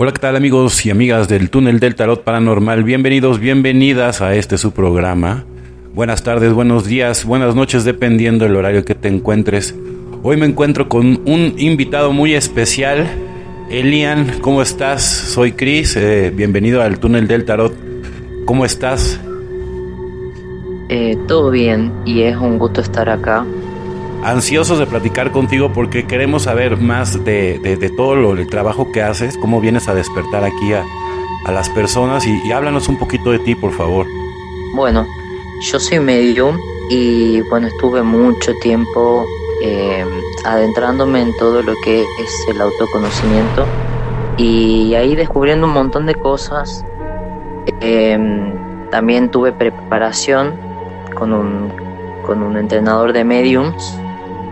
Hola, ¿qué tal amigos y amigas del túnel del tarot paranormal? Bienvenidos, bienvenidas a este su programa. Buenas tardes, buenos días, buenas noches, dependiendo del horario que te encuentres. Hoy me encuentro con un invitado muy especial. Elian, ¿cómo estás? Soy Chris, eh, bienvenido al túnel del tarot. ¿Cómo estás? Eh, todo bien y es un gusto estar acá ansiosos de platicar contigo porque queremos saber más de, todo lo, el trabajo que haces, cómo vienes a despertar aquí a, las personas y, háblanos un poquito de ti, por favor. Bueno, yo soy medium y bueno, estuve mucho tiempo eh, adentrándome en todo lo que es el autoconocimiento y ahí descubriendo un montón de cosas. Em, también tuve preparación con un, con un entrenador de mediums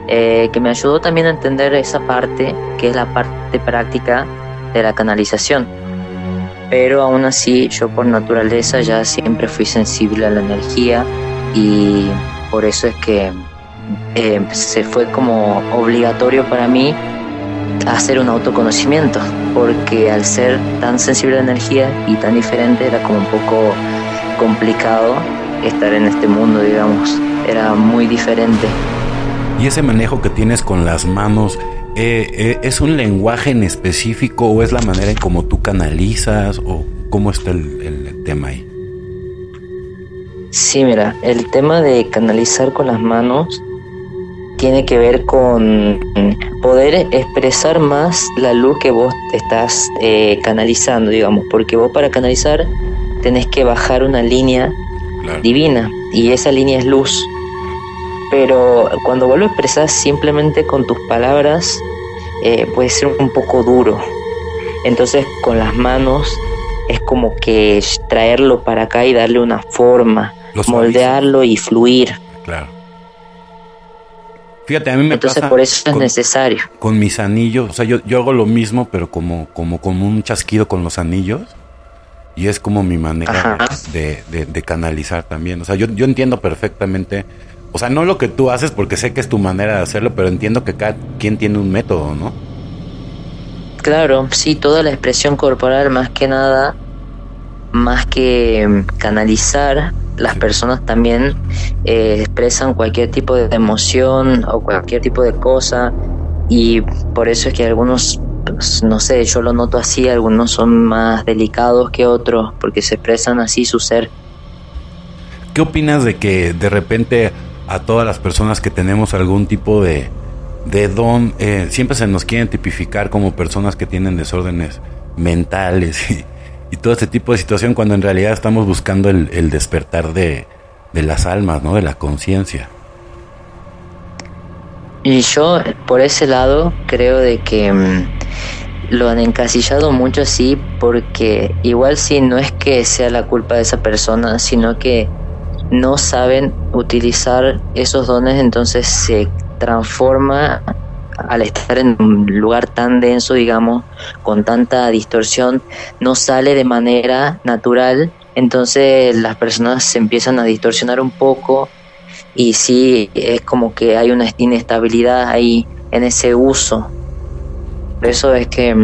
eh, que me ayudó también a entender esa parte, que es la parte práctica de la canalización. Pero aún así yo por naturaleza ya siempre fui sensible a la energía y por eso es que eh, se fue como obligatorio para mí hacer un autoconocimiento, porque al ser tan sensible a la energía y tan diferente era como un poco complicado estar en este mundo, digamos, era muy diferente. Y ese manejo que tienes con las manos, eh, eh, ¿es un lenguaje en específico o es la manera en cómo tú canalizas o cómo está el, tema ahí? Sí, mira, el tema de canalizar con las manos tiene que ver con poder expresar más la luz que vos estás eh, canalizando, digamos, porque vos para canalizar tenés que bajar una línea divina y esa línea es luz pero cuando vos lo expresas simplemente con tus palabras, eh, puede ser un poco duro. Entonces con las manos es como que traerlo para acá y darle una forma, moldearlo y fluir. Claro. Fíjate, a mí me Entonces por eso es necesario. Con mis anillos, o sea, yo, yo hago lo mismo, pero como, como, como un chasquido con los anillos. Y es como mi manera de, de, canalizar también. O sea, yo, yo entiendo perfectamente o sea, no lo que tú haces porque sé que es tu manera de hacerlo, pero entiendo que cada quien tiene un método, ¿no? Claro, sí, toda la expresión corporal más que nada, más que mm, canalizar, las personas también eh, expresan cualquier tipo de emoción o cualquier tipo de cosa y por eso es que algunos, pues, no sé, yo lo noto así, algunos son más delicados que otros porque se expresan así su ser. ¿Qué opinas de que de repente a todas las personas que tenemos algún tipo de, de don, eh, siempre se nos quieren tipificar como personas que tienen desórdenes mentales y, todo este tipo de situación cuando en realidad estamos buscando el, despertar de, de, las almas, ¿no? De la conciencia. Y yo por ese lado creo de que mm, lo han encasillado mucho así porque igual si no es que sea la culpa de esa persona, sino que no saben utilizar esos dones, entonces se transforma al estar en un lugar tan denso, digamos, con tanta distorsión, no sale de manera natural, entonces las personas se empiezan a distorsionar un poco y sí es como que hay una inestabilidad ahí en ese uso. Por eso es que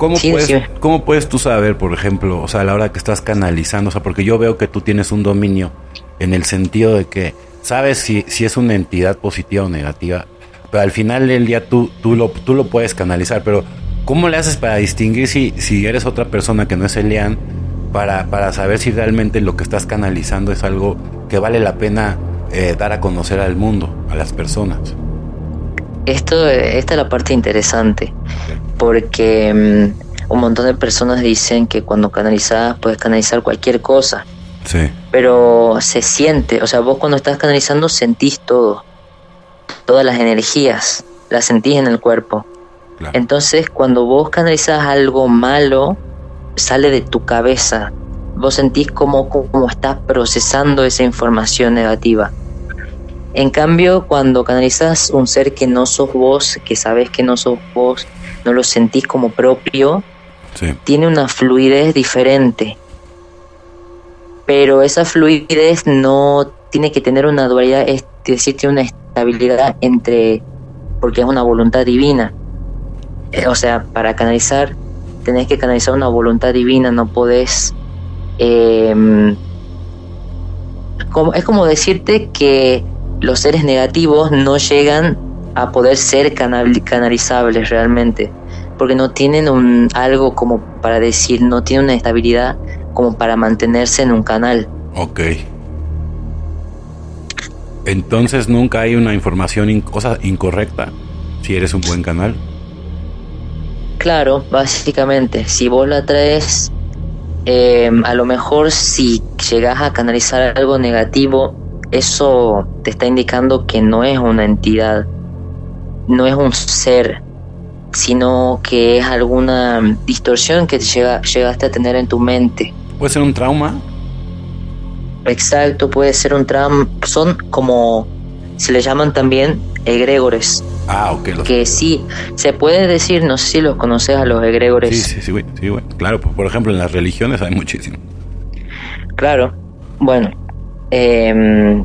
¿Cómo, puedes, ¿Cómo puedes tú saber, por ejemplo, o sea, a la hora que estás canalizando? O sea, porque yo veo que tú tienes un dominio en el sentido de que sabes si, si es una entidad positiva o negativa, pero al final del día tú, tú, lo, tú lo puedes canalizar, pero ¿cómo le haces para distinguir si, si eres otra persona que no es Elian, para, para saber si realmente lo que estás canalizando es algo que vale la pena eh, dar a conocer al mundo, a las personas? Esto, esta es la parte interesante, porque mm, un montón de personas dicen que cuando canalizas puedes canalizar cualquier cosa. Sí. Pero se siente, o sea, vos cuando estás canalizando sentís todo, todas las energías, las sentís en el cuerpo. Entonces, cuando vos canalizas algo malo, sale de tu cabeza. Vos sentís como, como estás procesando esa información negativa. En cambio, cuando canalizas un ser que no sos vos, que sabes que no sos vos, no lo sentís como propio, tiene una fluidez diferente. Pero esa fluidez no tiene que tener una dualidad, es decir, tiene una estabilidad entre, porque es una voluntad divina. Eh, o sea, para canalizar tenés que canalizar una voluntad divina, no podés... Em, como, es como decirte que los seres negativos no llegan a poder ser canalizables realmente, porque no tienen un, algo como para decir, no tienen una estabilidad como para mantenerse en un canal. Ok. Entonces nunca hay una información, cosa incorrecta, si eres un buen canal. Claro, básicamente, si vos la traes, em, a lo mejor si llegas a canalizar algo negativo, eso te está indicando que no es una entidad, no es un ser, sino que es alguna distorsión que llega, llegaste a tener en tu mente. ¿Puede ser un trauma? Exacto, puede ser un trauma. Son como se le llaman también egregores. Ah, ok. Que sí, se puede decir, no sé si los conoces a los egregores. Sí, sí, sí, güey, sí, Claro, por ejemplo, en las religiones hay muchísimo. Claro, bueno, eh,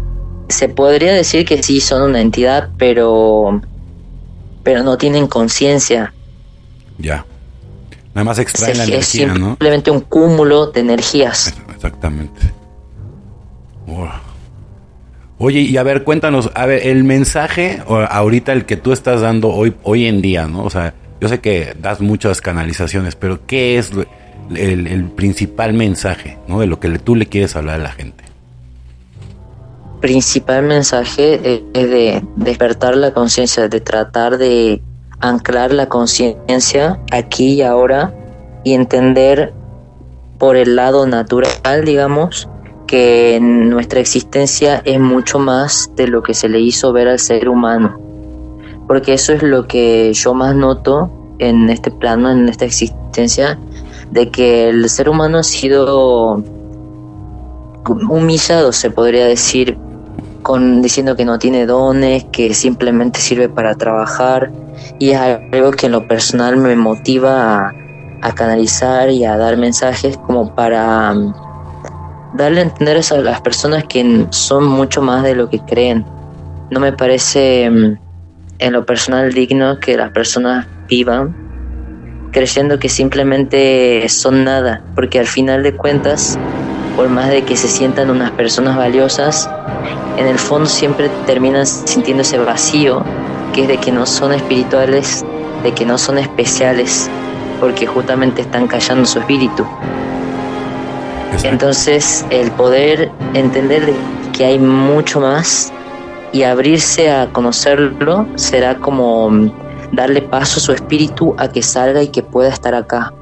se podría decir que sí son una entidad, pero, pero no tienen conciencia. Ya. Nada más extraen la energía, ¿no? Simplemente un cúmulo de energías. Exactamente. Oye, y a ver, cuéntanos, a ver, el mensaje ahorita el que tú estás dando hoy, hoy en día, ¿no? O sea, yo sé que das muchas canalizaciones, pero ¿qué es el, el principal mensaje, ¿no? De lo que tú le quieres hablar a la gente. Principal mensaje es de despertar la conciencia, de tratar de anclar la conciencia aquí y ahora y entender por el lado natural, digamos, que nuestra existencia es mucho más de lo que se le hizo ver al ser humano. Porque eso es lo que yo más noto en este plano, en esta existencia, de que el ser humano ha sido humillado, se podría decir, con diciendo que no tiene dones, que simplemente sirve para trabajar y es algo que en lo personal me motiva a, canalizar y a dar mensajes como para darle a entender a las personas que son mucho más de lo que creen. No me parece mm, en lo personal digno que las personas vivan creyendo que simplemente son nada, porque al final de cuentas, por más de que se sientan unas personas valiosas, en el fondo siempre terminan sintiéndose vacío, que es de que no son espirituales, de que no son especiales, porque justamente están callando su espíritu. Entonces, el poder entender que hay mucho más y abrirse a conocerlo será como mm, darle paso a su espíritu a que salga y que pueda estar acá,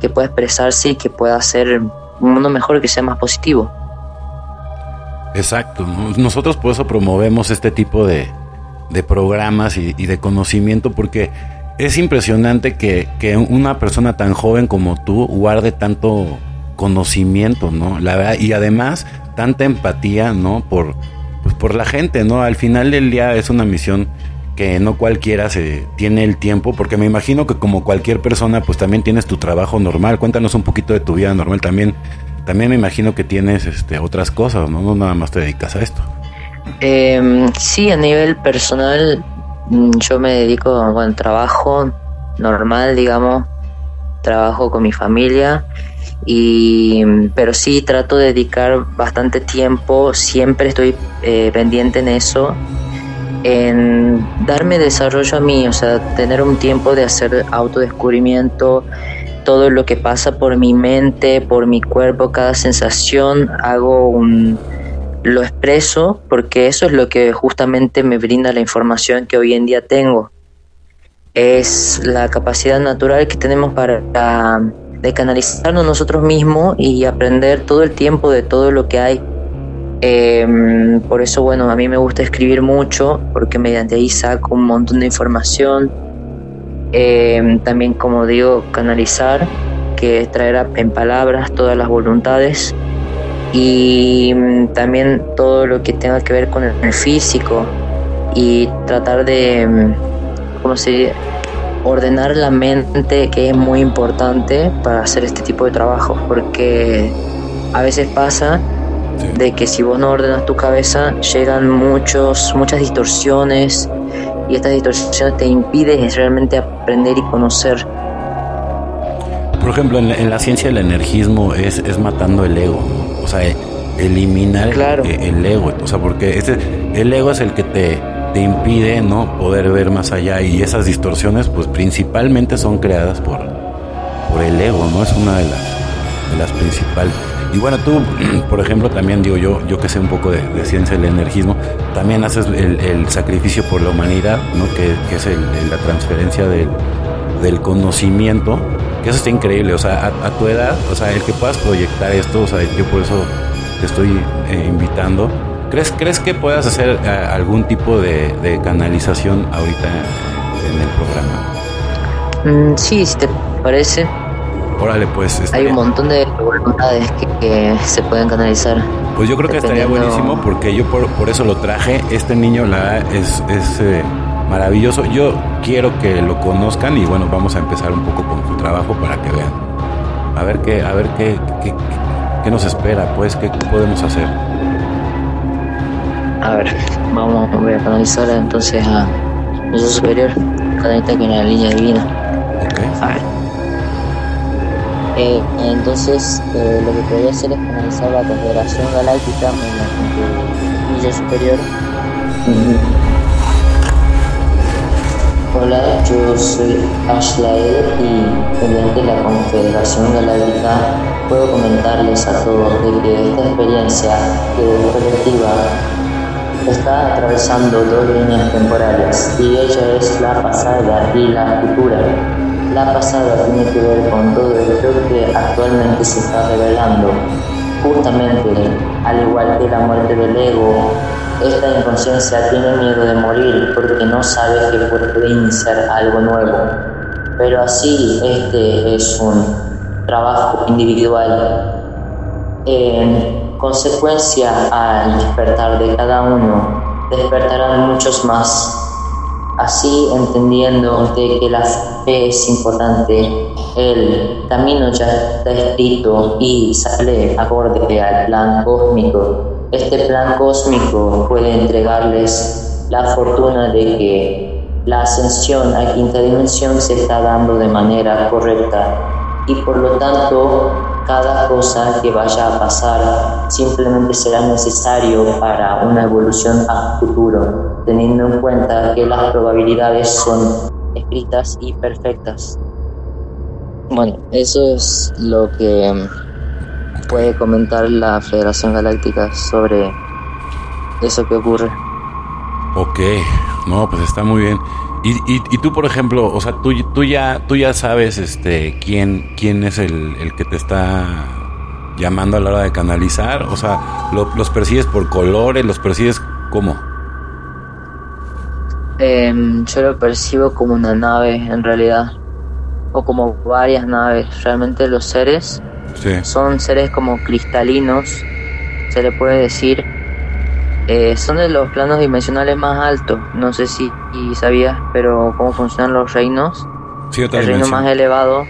que pueda expresarse y que pueda hacer un mundo mejor que sea más positivo. Exacto, nosotros por eso promovemos este tipo de, programas y, de conocimiento porque es impresionante que, que, una persona tan joven como tú guarde tanto conocimiento, ¿no? La verdad, y además tanta empatía, ¿no? Por, pues por la gente, ¿no? Al final del día es una misión que no cualquiera se tiene el tiempo, porque me imagino que como cualquier persona, pues también tienes tu trabajo normal. Cuéntanos un poquito de tu vida normal también. También me imagino que tienes este, otras cosas, ¿no? No nada más te dedicas a esto. Eh, sí, a nivel personal, mm, yo me dedico bueno, trabajo normal, digamos. Trabajo con mi familia y pero sí trato de dedicar bastante tiempo siempre estoy eh, pendiente en eso en darme desarrollo a mí o sea tener un tiempo de hacer autodescubrimiento todo lo que pasa por mi mente por mi cuerpo cada sensación hago un lo expreso porque eso es lo que justamente me brinda la información que hoy en día tengo es la capacidad natural que tenemos para de canalizarnos nosotros mismos y aprender todo el tiempo de todo lo que hay. Em, por eso, bueno, a mí me gusta escribir mucho, porque mediante ahí saco un montón de información. Em, también, como digo, canalizar, que es traer en palabras todas las voluntades. Y mm, también todo lo que tenga que ver con el físico y tratar de, mm, ¿cómo se dice? ordenar la mente que es muy importante para hacer este tipo de trabajo porque a veces pasa de que si vos no ordenas tu cabeza llegan muchos muchas distorsiones y estas distorsiones te impiden realmente aprender y conocer. Por ejemplo, en, la ciencia el energismo es, es matando el ego, o sea, eliminar el, ego, o sea, porque este, el ego es el que te, te impide no poder ver más allá y esas distorsiones pues principalmente son creadas por, por el ego, ¿no? Es una de las, de las principales. Y bueno, tú, por ejemplo, también digo yo, yo que sé un poco de, ciencia del energismo, también haces el, sacrificio por la humanidad, ¿no? Que, es la transferencia del, del, conocimiento, que eso está increíble, o sea, a, tu edad, o sea, el que puedas proyectar esto, o sea, yo por eso te estoy eh, invitando. ¿Crees, ¿Crees que puedas hacer eh, algún tipo de, canalización ahorita en, el programa? Mm, sí, si te parece. Órale, pues. Hay un montón de voluntades que, se pueden canalizar. Pues yo creo que estaría buenísimo porque yo por, por, eso lo traje. Este niño la es, es eh, maravilloso. Yo quiero que lo conozcan y bueno, vamos a empezar un poco con su trabajo para que vean. A ver qué, a ver qué, qué, qué nos espera, pues, qué podemos hacer. A ver, vamos, voy a canalizar entonces a nuestro superior, conecta con la línea divina. A ver. Eh, entonces, eh, lo que podría hacer es canalizar la Confederación Galáctica mediante el superior. Hola, yo soy Ashlael y mediante la Confederación Galáctica puedo comentarles a todos de que esta experiencia colectiva está atravesando dos líneas temporales y ella es la pasada y la futura. La pasada tiene que ver con todo esto que actualmente se está revelando. Justamente, al igual que la muerte del ego, esta inconsciencia tiene miedo de morir porque no sabe que puede iniciar algo nuevo. Pero así este es un trabajo individual. En consecuencia al despertar de cada uno, despertarán muchos más Así, entendiendo de que la fe es importante, el camino ya está escrito y sale acorde al plan cósmico. Este plan cósmico puede entregarles la fortuna de que la ascensión a quinta dimensión se está dando de manera correcta y por lo tanto cada cosa que vaya a pasar simplemente será necesario para una evolución a futuro, teniendo en cuenta que las probabilidades son escritas y perfectas. Bueno, eso es lo que mm, puede comentar la Federación Galáctica sobre eso que ocurre. Ok, no, pues está muy bien. Y, y, tú, por ejemplo, o sea, tú, tú, ya, tú ya sabes este, quién, quién es el, el que te está llamando a la hora de canalizar. O sea, los persigues por colores, los persigues como. Em, yo lo percibo como una nave, en realidad. O como varias naves. Realmente los seres son seres como cristalinos, se le puede decir eh, son de los planos dimensionales más altos. No sé si sabías, pero cómo funcionan los reinos. el reino más elevado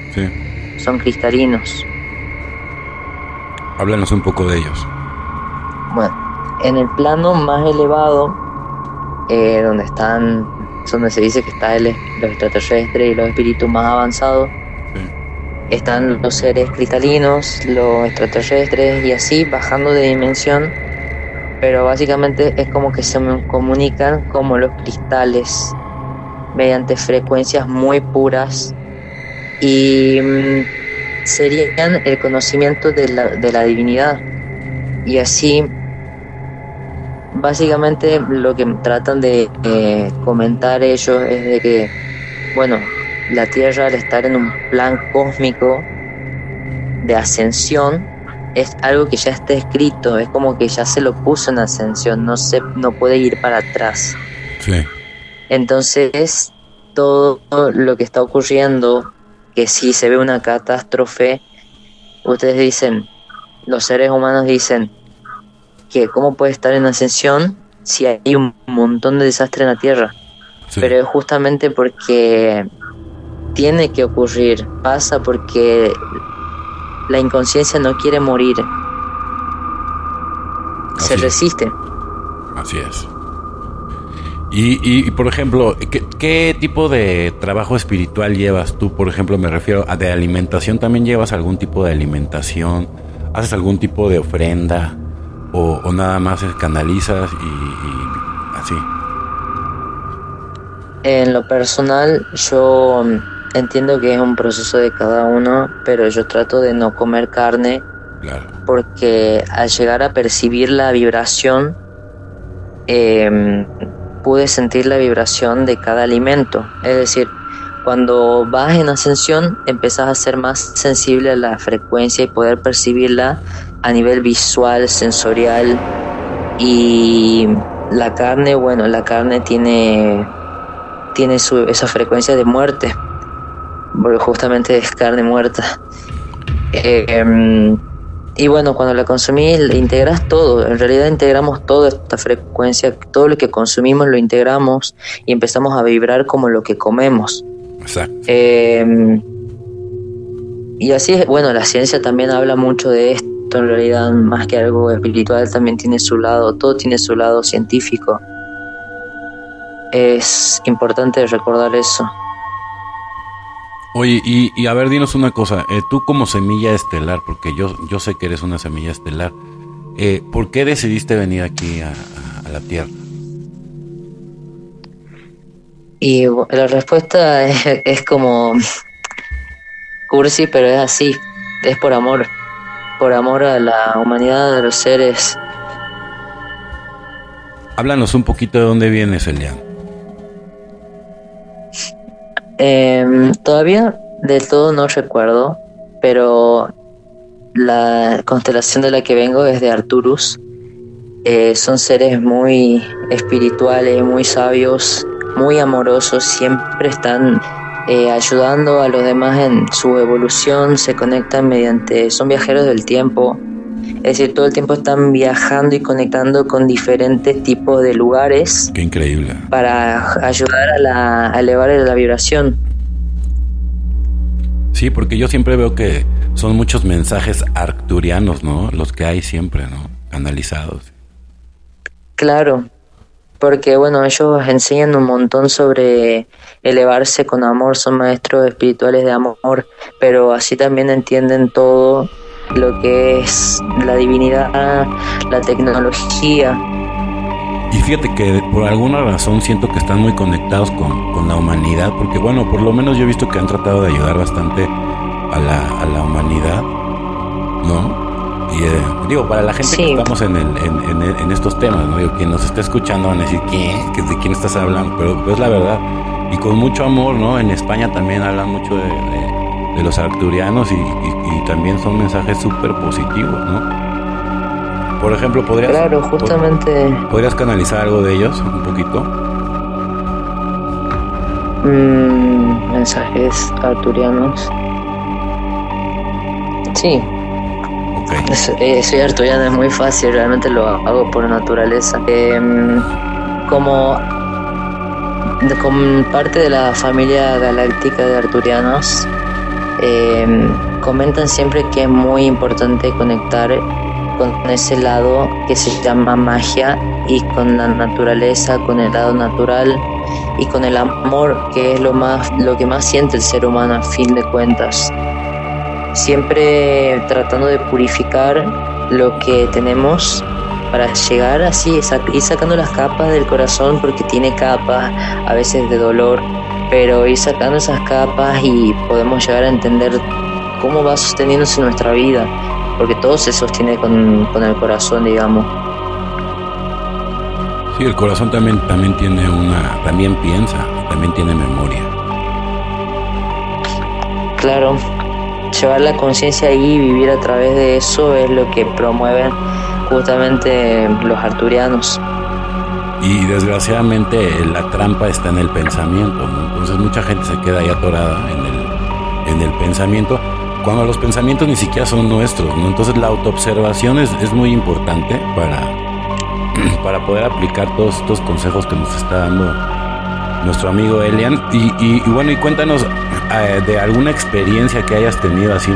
son cristalinos. Háblanos un poco de ellos. Bueno, en el plano más elevado, eh, donde están, donde se dice que están los extraterrestres y los espíritus más avanzados, están los seres cristalinos, los extraterrestres y así bajando de dimensión pero básicamente es como que se comunican como los cristales mediante frecuencias muy puras y mm, serían el conocimiento de la, de la divinidad. Y así básicamente lo que tratan de eh, comentar ellos es de que bueno la tierra al estar en un plan cósmico de ascensión es algo que ya está escrito, es como que ya se lo puso en ascensión, no se no puede ir para atrás. Sí. Entonces, todo lo que está ocurriendo, que si se ve una catástrofe, ustedes dicen, los seres humanos dicen que cómo puede estar en ascensión si hay un montón de desastre en la Tierra. Pero es justamente porque tiene que ocurrir, pasa porque la inconsciencia no quiere morir. Se resiste. Así es. Y, por ejemplo, ¿qué, tipo de trabajo espiritual llevas tú? Por ejemplo, me refiero a de alimentación. ¿También llevas algún tipo de alimentación? ¿Haces algún tipo de ofrenda? ¿O, nada más canalizas y, así? En lo personal, yo entiendo que es un proceso de cada uno, pero yo trato de no comer carne. Porque al llegar a percibir la vibración, eh, pude sentir la vibración de cada alimento. Es decir, cuando vas en ascensión empezás a ser más sensible a la frecuencia y poder percibirla a nivel visual, sensorial y la carne, bueno, la carne tiene, tiene su, esa frecuencia de muerte, porque justamente es carne muerta. Eh, y bueno, cuando la consumí, integras todo. En realidad integramos toda esta frecuencia, todo lo que consumimos lo integramos y empezamos a vibrar como lo que comemos. Exacto. Em, y así es, bueno, la ciencia también habla mucho de esto. En realidad, más que algo espiritual, también tiene su lado, todo tiene su lado científico. Es importante recordar eso. Oye, y, a ver, dinos una cosa, eh, tú como semilla estelar, porque yo, yo sé que eres una semilla estelar, eh, ¿por qué decidiste venir aquí a, la Tierra? Y la respuesta es, como cursi, pero es así, es por amor, por amor a la humanidad, a los seres. Háblanos un poquito de dónde vienes, Elian. Eh, todavía del todo no recuerdo, pero la constelación de la que vengo es de Arturus. Eh, son seres muy espirituales, muy sabios, muy amorosos, siempre están eh, ayudando a los demás en su evolución, se conectan mediante, son viajeros del tiempo, es decir, todo el tiempo están viajando y conectando con diferentes tipos de lugares. Qué increíble. Para ayudar a, la, elevar la vibración. Sí, porque yo siempre veo que son muchos mensajes arcturianos, ¿no? Los que hay siempre, ¿no? Canalizados. Claro, porque bueno, ellos enseñan un montón sobre elevarse con amor, son maestros espirituales de amor, pero así también entienden todo lo que es la divinidad, la tecnología. Y fíjate que por alguna razón siento que están muy conectados con, con la humanidad, porque bueno, por lo menos yo he visto que han tratado de ayudar bastante a la, a la humanidad, ¿no? Y eh, digo, para la gente que estamos en, el, en, en, estos temas, ¿no? Digo, quien nos está escuchando van a decir, ¿quién? ¿De quién estás hablando? Pero, es la verdad. Y con mucho amor, ¿no? En España también hablan mucho de de los arcturianos y, también son mensajes súper positivos, ¿no? Por ejemplo, podrías... Claro, justamente... ¿Podrías canalizar algo de ellos un poquito? Mm, mensajes arturianos. Sí. Okay. Es, cierto, ya no es muy fácil, realmente lo hago por naturaleza. Em, como, como parte de la familia galáctica de arturianos, eh, comentan siempre que es muy importante conectar con ese lado que se llama magia y con la naturaleza, con el lado natural y con el amor que es lo más lo que más siente el ser humano a fin de cuentas. Siempre tratando de purificar lo que tenemos para llegar así y sacando las capas del corazón porque tiene capas a veces de dolor pero ir sacando esas capas y podemos llegar a entender cómo va sosteniéndose nuestra vida, porque todo se sostiene con, con el corazón, digamos. Sí, el corazón también, también tiene una, también piensa, también tiene memoria. Claro, llevar la conciencia ahí y vivir a través de eso es lo que promueven justamente los arturianos. Y desgraciadamente la trampa está en el pensamiento, Entonces mucha gente se queda ahí atorada en el, en el pensamiento, cuando los pensamientos ni siquiera son nuestros, ¿no? Entonces la autoobservación es, es muy importante para, para poder aplicar todos estos consejos que nos está dando nuestro amigo Elian. Y, y, bueno, y cuéntanos eh, de alguna experiencia que hayas tenido así.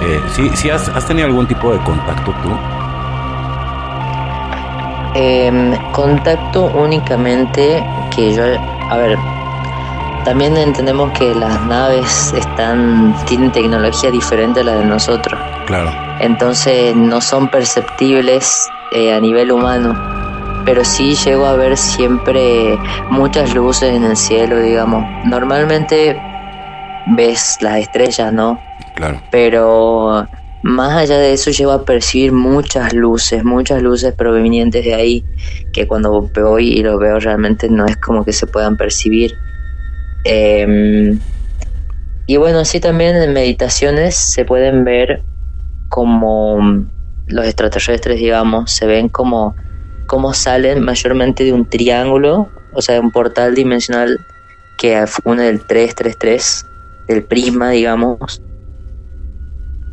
Eh, ¿sí, has, has tenido algún tipo de contacto tú? Em, contacto únicamente que yo, a ver, también entendemos que las naves están tienen tecnología diferente a la de nosotros. Claro. Entonces no son perceptibles eh, a nivel humano, pero sí llego a ver siempre muchas luces en el cielo, digamos. Normalmente ves las estrellas, ¿no? Claro. Pero más allá de eso llego a percibir muchas luces, muchas luces provenientes de ahí, que cuando voy y lo veo realmente no es como que se puedan percibir. Em, y bueno, así también en meditaciones se pueden ver como los extraterrestres, digamos, se ven como, como salen mayormente de un triángulo, o sea, de un portal dimensional que une el 333, del prisma, digamos,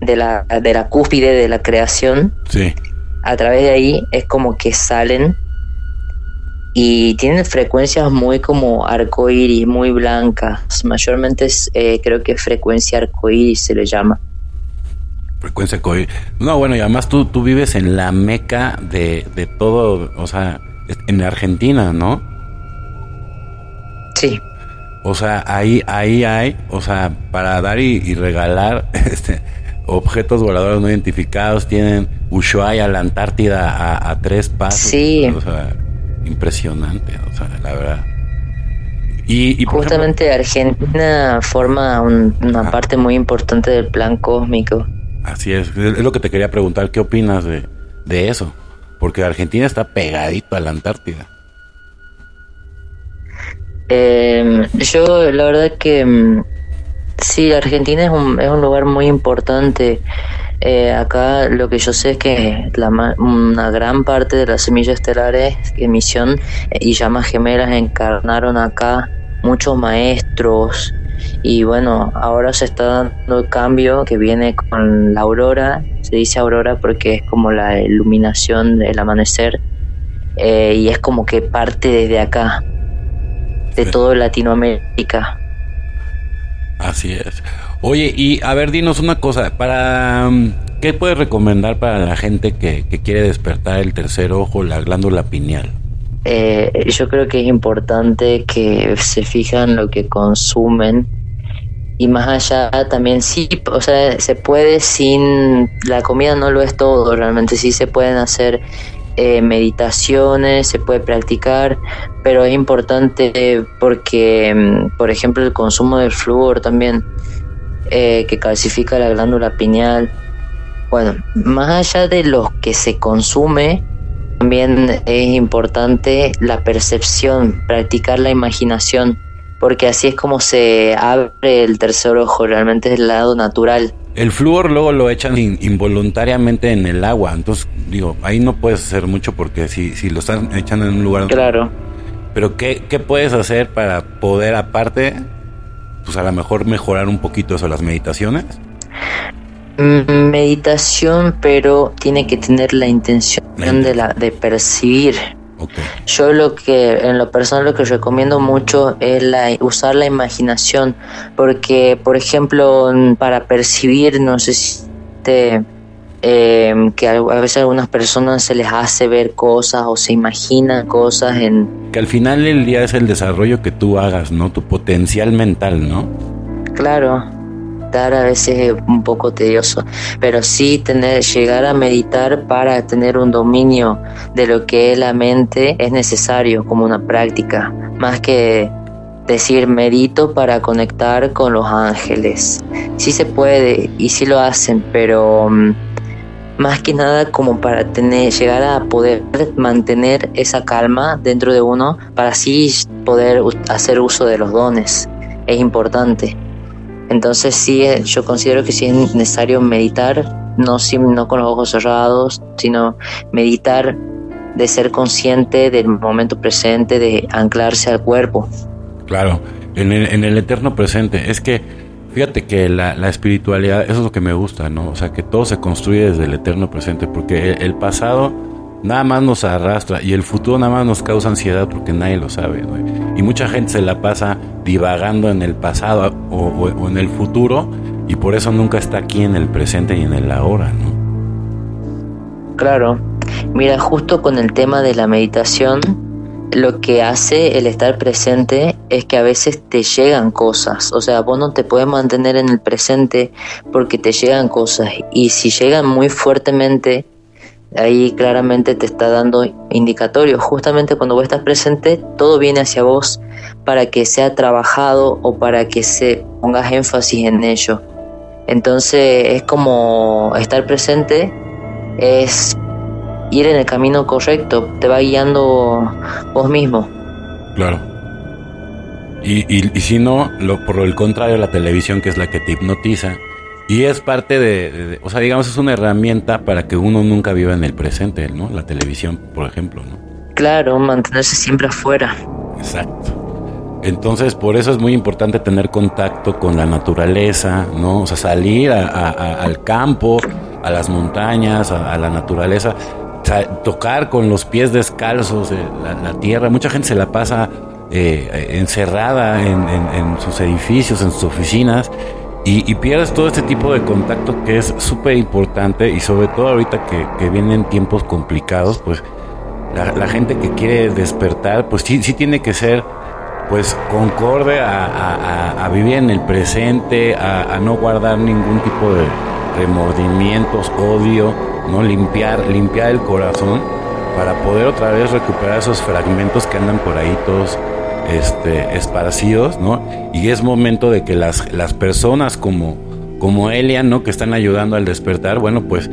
de la, de la cúspide de la creación. Sí. A través de ahí es como que salen y tienen frecuencias muy como arcoíris, muy blancas. Mayormente es, eh, creo que frecuencia arcoíris se le llama. Frecuencia arcoíris. No, bueno, y además tú, tú vives en la meca de, de todo, o sea, en Argentina, ¿no? Sí. O sea, ahí, ahí hay, o sea, para dar y, regalar este, objetos voladores no identificados, tienen Ushuaia, la Antártida, a, a tres pasos. Sí. O sea, impresionante, o sea, la verdad. Y, Justamente Argentina forma una parte muy importante del plan cósmico. Así es, es lo que te quería preguntar, ¿qué opinas de, de eso? Porque Argentina está pegadito a la Antártida. Eh, yo la verdad que mm, sí, Argentina es un, es un lugar muy importante. Eh, acá lo que yo sé es que la, una gran parte de las semillas estelares, emisión eh, y llamas gemelas encarnaron acá muchos maestros. Y bueno, ahora se está dando el cambio que viene con la aurora, se dice aurora porque es como la iluminación del amanecer eh, y es como que parte desde acá, de todo Latinoamérica. Así es. Oye, y a ver, dinos una cosa, para mm, ¿qué puedes recomendar para la gente que, quiere despertar el tercer ojo, la glándula pineal? Eh, yo creo que es importante que se fijan lo que consumen y más allá también sí, o sea, se puede sin, la comida no lo es todo, realmente sí se pueden hacer eh, meditaciones, se puede practicar, pero es importante porque, mm, por ejemplo, el consumo del flúor también eh, que calcifica la glándula pineal. Bueno, más allá de lo que se consume, también es importante la percepción, practicar la imaginación, porque así es como se abre el tercer ojo, realmente es el lado natural. El flúor luego lo echan involuntariamente en el agua, entonces digo, ahí no puedes hacer mucho porque si, si lo están echando en un lugar... Claro. Pero ¿qué, ¿qué puedes hacer para poder aparte pues a lo mejor mejorar un poquito eso, las meditaciones? Mm, meditación, pero tiene que tener la intención de, la, de percibir. Yo lo que, en lo personal, lo que recomiendo mucho es la, usar la imaginación, porque, por ejemplo, para percibir, no sé si te, Em, que a, veces a algunas personas se les hace ver cosas o se imaginan cosas en... Que al final del día es el desarrollo que tú hagas, ¿no? Tu potencial mental, ¿no? Claro, dar a veces es un poco tedioso, pero sí tener, llegar a meditar para tener un dominio de lo que es la mente es necesario como una práctica, más que decir medito para conectar con los ángeles. Sí se puede y sí lo hacen, pero mm, más que nada como para tener, llegar a poder mantener esa calma dentro de uno para así poder hacer uso de los dones. Es importante. Entonces sí, eh, yo considero que sí es necesario meditar, no, no con los ojos cerrados, sino meditar de ser consciente del momento presente, de anclarse al cuerpo. Claro, en el, en el eterno presente. Es que Fíjate que la, espiritualidad, eso es lo que me gusta, ¿no? O sea, que todo se construye desde el eterno presente, porque el, pasado nada más nos arrastra y el futuro nada más nos causa ansiedad porque nadie lo sabe. Y mucha gente se la pasa divagando en el pasado o, en el futuro y por eso nunca está aquí en el presente y en el ahora, ¿no? Claro. Mira, justo con el tema de la meditación, lo que hace el estar presente es que a veces te llegan cosas, o sea, vos no te puedes mantener en el presente porque te llegan cosas y si llegan muy fuertemente, ahí claramente te está dando indicatorios. Justamente cuando vos estás presente, todo viene hacia vos para que sea trabajado o para que se pongas énfasis en ello. Entonces es como estar presente, es ir en el camino correcto, te va guiando vos mismo. Claro. Y, y, si no, lo, por el contrario, la televisión que es la que te hipnotiza. Y es parte de, o sea, digamos, es una herramienta para que uno nunca viva en el presente, ¿no? La televisión, por ejemplo, ¿no? Claro, mantenerse siempre afuera. Exacto. Entonces, por eso es muy importante tener contacto con la naturaleza, ¿no? O sea, salir al campo, a las montañas, a la naturaleza tocar con los pies descalzos la, tierra. Mucha gente se la pasa eh, encerrada en, sus edificios, en sus oficinas. Y, pierdes todo este tipo de contacto que es súper importante y sobre todo ahorita que, vienen tiempos complicados, pues la, gente que quiere despertar, pues sí, sí tiene que ser pues concorde a, vivir en el presente, a, no guardar ningún tipo de remordimientos, odio, ¿no? Limpiar, limpiar el corazón para poder otra vez recuperar esos fragmentos que andan por ahí todos este, esparcidos, ¿no? Y es momento de que las, las personas como, como Elian, ¿no? Que están ayudando al despertar, bueno, pues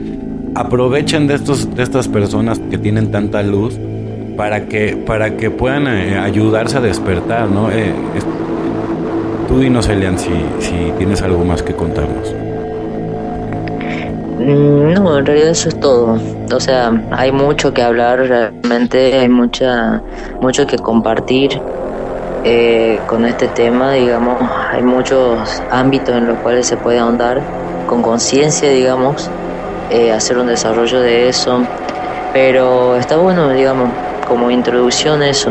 aprovechen de, estos, de estas personas que tienen tanta luz para que, para que puedan eh, ayudarse a despertar, ¿no? Eh, tú dinos, Elian, si, si tienes algo más que contarnos. Mm, no, en realidad eso es todo. O sea, hay mucho que hablar realmente, hay mucha, mucho que compartir eh, con este tema, digamos, hay muchos ámbitos en los cuales se puede ahondar con conciencia, digamos, eh, hacer un desarrollo de eso, pero está bueno, digamos, como introducción eso.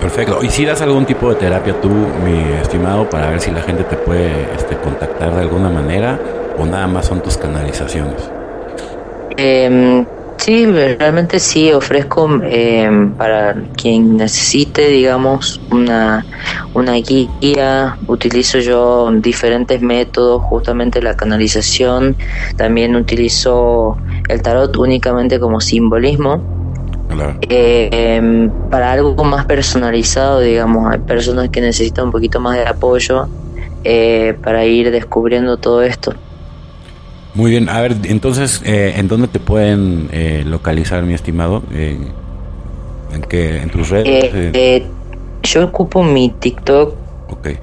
Perfecto. ¿Y si das algún tipo de terapia tú, mi estimado, para ver si la gente te puede este, contactar de alguna manera? o nada más son tus canalizaciones? Eh, sí, realmente sí ofrezco em, para quien necesite, digamos, una, una guía. Utilizo yo diferentes métodos, justamente la canalización. También utilizo el tarot únicamente como simbolismo. Em, para algo más personalizado, digamos, hay personas que necesitan un poquito más de apoyo eh, para ir descubriendo todo esto. Muy bien, a ver, entonces, eh, ¿en dónde te pueden eh, localizar, mi estimado? ¿En qué? ¿En tus redes? Eh, yo ocupo mi TikTok,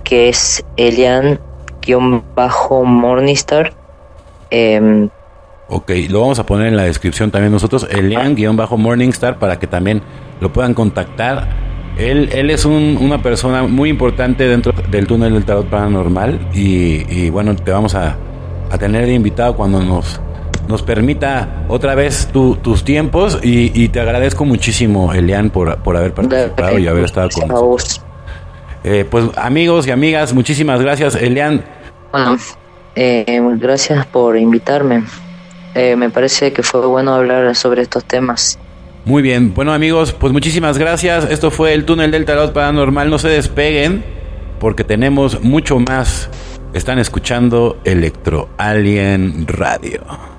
que es Elian-Morningstar. Em, ok, lo vamos a poner en la descripción también nosotros, Elian-Morningstar, para que también lo puedan contactar. Él, él es una persona muy importante dentro del túnel del tarot paranormal y, y bueno, te vamos a a tener de invitado cuando nos, nos permita otra vez tus tiempos y, te agradezco muchísimo, Elian, por, por haber participado y haber estado con nosotros. Eh, pues amigos y amigas, muchísimas gracias, Elian. Bueno, eh, gracias por invitarme. Eh, me parece que fue bueno hablar sobre estos temas. Muy bien, bueno amigos, pues muchísimas gracias. Esto fue el túnel del tarot paranormal. No se despeguen porque tenemos mucho más están escuchando Electro Alien Radio.